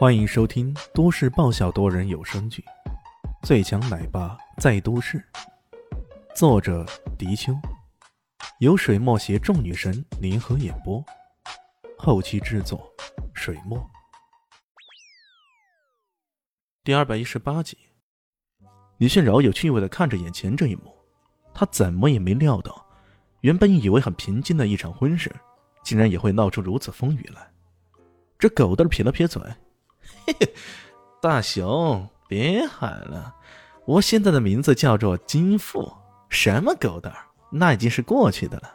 欢迎收听都市爆笑多人有声剧《最强奶爸在都市》，作者：迪秋，由水墨携众女神联合演播，后期制作：水墨。第二百一十八集，李炫饶有趣味的看着眼前这一幕，他怎么也没料到，原本以为很平静的一场婚事，竟然也会闹出如此风雨来。这狗蛋撇了撇嘴。嘿嘿，大熊，别喊了，我现在的名字叫做金富，什么狗蛋儿，那已经是过去的了。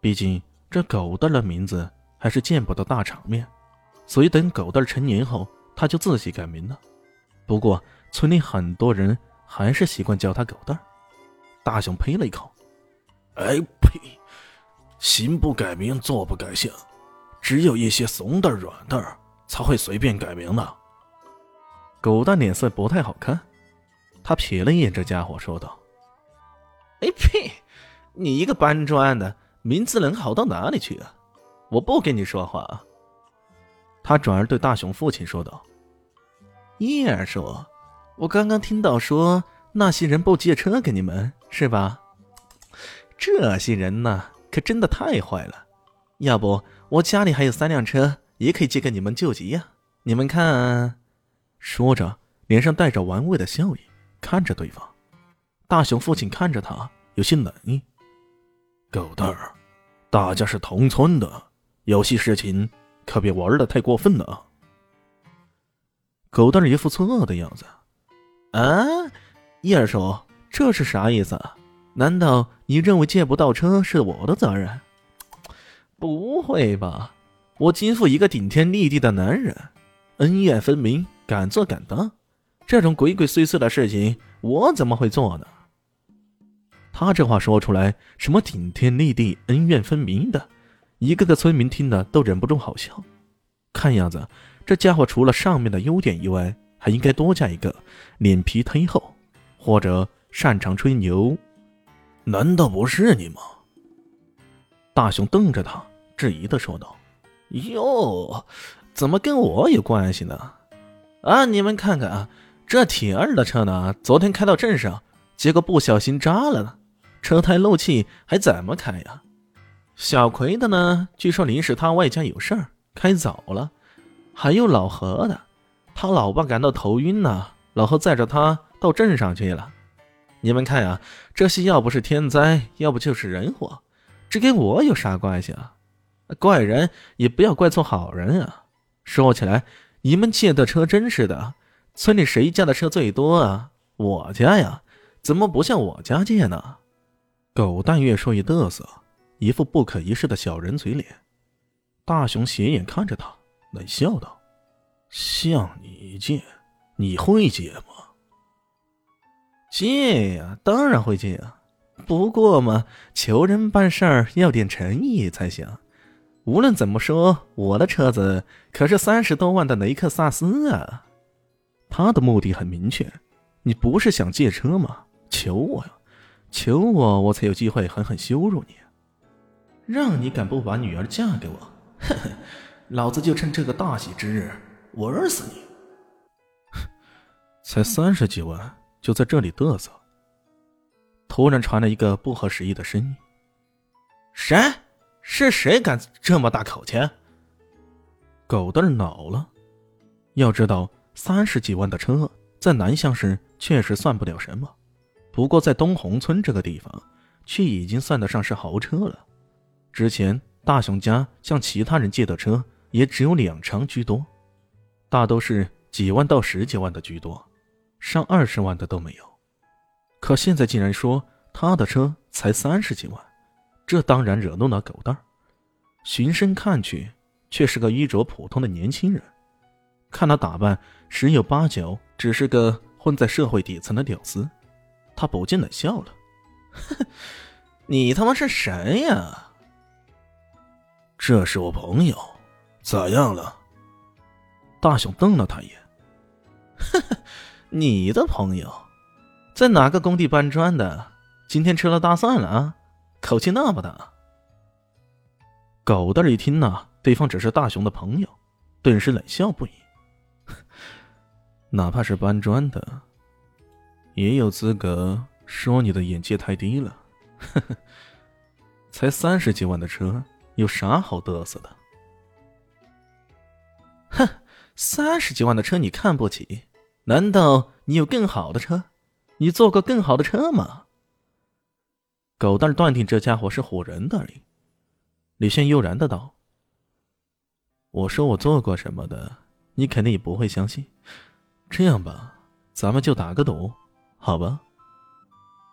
毕竟这狗蛋儿的名字还是见不得大场面，所以等狗蛋儿成年后，他就自己改名了。不过村里很多人还是习惯叫他狗蛋儿。大熊呸了一口：“哎呸，行不改名，坐不改姓，只有一些怂蛋儿、软蛋儿。”才会随便改名的。狗蛋脸色不太好看，他瞥了一眼这家伙，说道：“哎呸！你一个搬砖的，名字能好到哪里去啊？我不跟你说话。”他转而对大雄父亲说道：“叶儿说，我刚刚听到说那些人不借车给你们，是吧？这些人呐，可真的太坏了。要不我家里还有三辆车。”也可以借给你们救急呀！你们看，说着，脸上带着玩味的笑意，看着对方。大雄父亲看着他，有些冷意。狗蛋儿，大家是同村的，有些事情可别玩的太过分了。狗蛋儿一副错愕的样子。啊，叶二叔，这是啥意思？难道你认为借不到车是我的责任？不会吧！我金父一个顶天立地的男人，恩怨分明，敢做敢当，这种鬼鬼祟祟的事情，我怎么会做呢？他这话说出来，什么顶天立地、恩怨分明的，一个个村民听了都忍不住好笑。看样子，这家伙除了上面的优点以外，还应该多加一个脸皮忒厚，或者擅长吹牛。难道不是你吗？大雄瞪着他，质疑的说道。哟，怎么跟我有关系呢？啊，你们看看啊，这铁二的车呢，昨天开到镇上，结果不小心扎了呢，车胎漏气，还怎么开呀？小葵的呢，据说临时他外家有事儿，开早了。还有老何的，他老爸感到头晕呢，老何载着他到镇上去了。你们看呀，这些要不是天灾，要不就是人祸，这跟我有啥关系啊？怪人也不要怪错好人啊！说起来，你们借的车真是的，村里谁家的车最多啊？我家呀，怎么不向我家借呢？狗蛋越说越嘚瑟，一副不可一世的小人嘴脸。大雄斜眼看着他，冷笑道：“向你借，你会借吗？”“借呀，当然会借啊！不过嘛，求人办事儿要点诚意才行。”无论怎么说，我的车子可是三十多万的雷克萨斯啊！他的目的很明确，你不是想借车吗？求我呀，求我，我才有机会狠狠羞辱你。让你敢不把女儿嫁给我，哼哼，老子就趁这个大喜之日玩死你！才三十几万，就在这里嘚瑟。突然传来一个不合时宜的声音：“谁？”是谁敢这么大口气？狗蛋恼了。要知道，三十几万的车在南乡市确实算不了什么，不过在东红村这个地方，却已经算得上是豪车了。之前大雄家向其他人借的车也只有两成居多，大都是几万到十几万的居多，上二十万的都没有。可现在竟然说他的车才三十几万。这当然惹怒了狗蛋儿，循声看去，却是个衣着普通的年轻人，看他打扮，十有八九只是个混在社会底层的屌丝。他不禁的笑了：“ 你他妈是谁呀？”“这是我朋友，咋样了？”大雄瞪了他一眼：“ 你的朋友，在哪个工地搬砖的？今天吃了大蒜了啊？”口气那么大，狗蛋一听呐，对方只是大雄的朋友，顿时冷笑不已。哪怕是搬砖的，也有资格说你的眼界太低了。呵呵，才三十几万的车，有啥好嘚瑟的？哼，三十几万的车你看不起？难道你有更好的车？你坐过更好的车吗？狗蛋断定这家伙是唬人的。李炫悠然的道：“我说我做过什么的，你肯定也不会相信。这样吧，咱们就打个赌，好吧？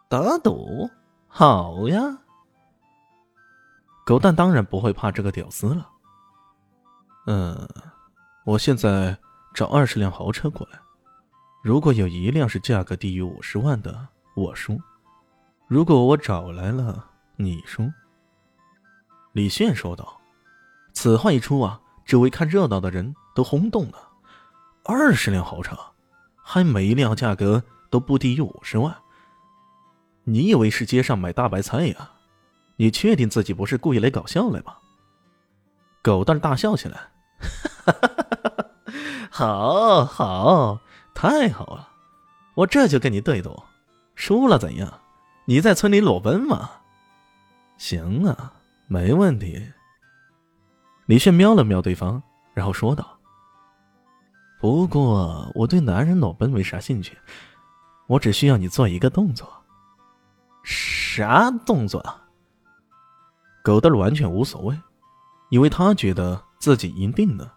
打赌，好呀。狗蛋当然不会怕这个屌丝了。嗯，我现在找二十辆豪车过来，如果有一辆是价格低于五十万的，我输；如果我找来了，你说。”李炫说道：“此话一出啊，周围看热闹的人都轰动了。二十辆豪车，还每一辆价格都不低于五十万。你以为是街上买大白菜呀？你确定自己不是故意来搞笑来吗？”狗蛋大笑起来：“ 好好，太好了！我这就跟你对赌，输了怎样？你在村里裸奔吗？行啊。”没问题。李炫瞄了瞄对方，然后说道：“不过我对男人裸奔没啥兴趣，我只需要你做一个动作。”啥动作啊？狗蛋完全无所谓，因为他觉得自己赢定了。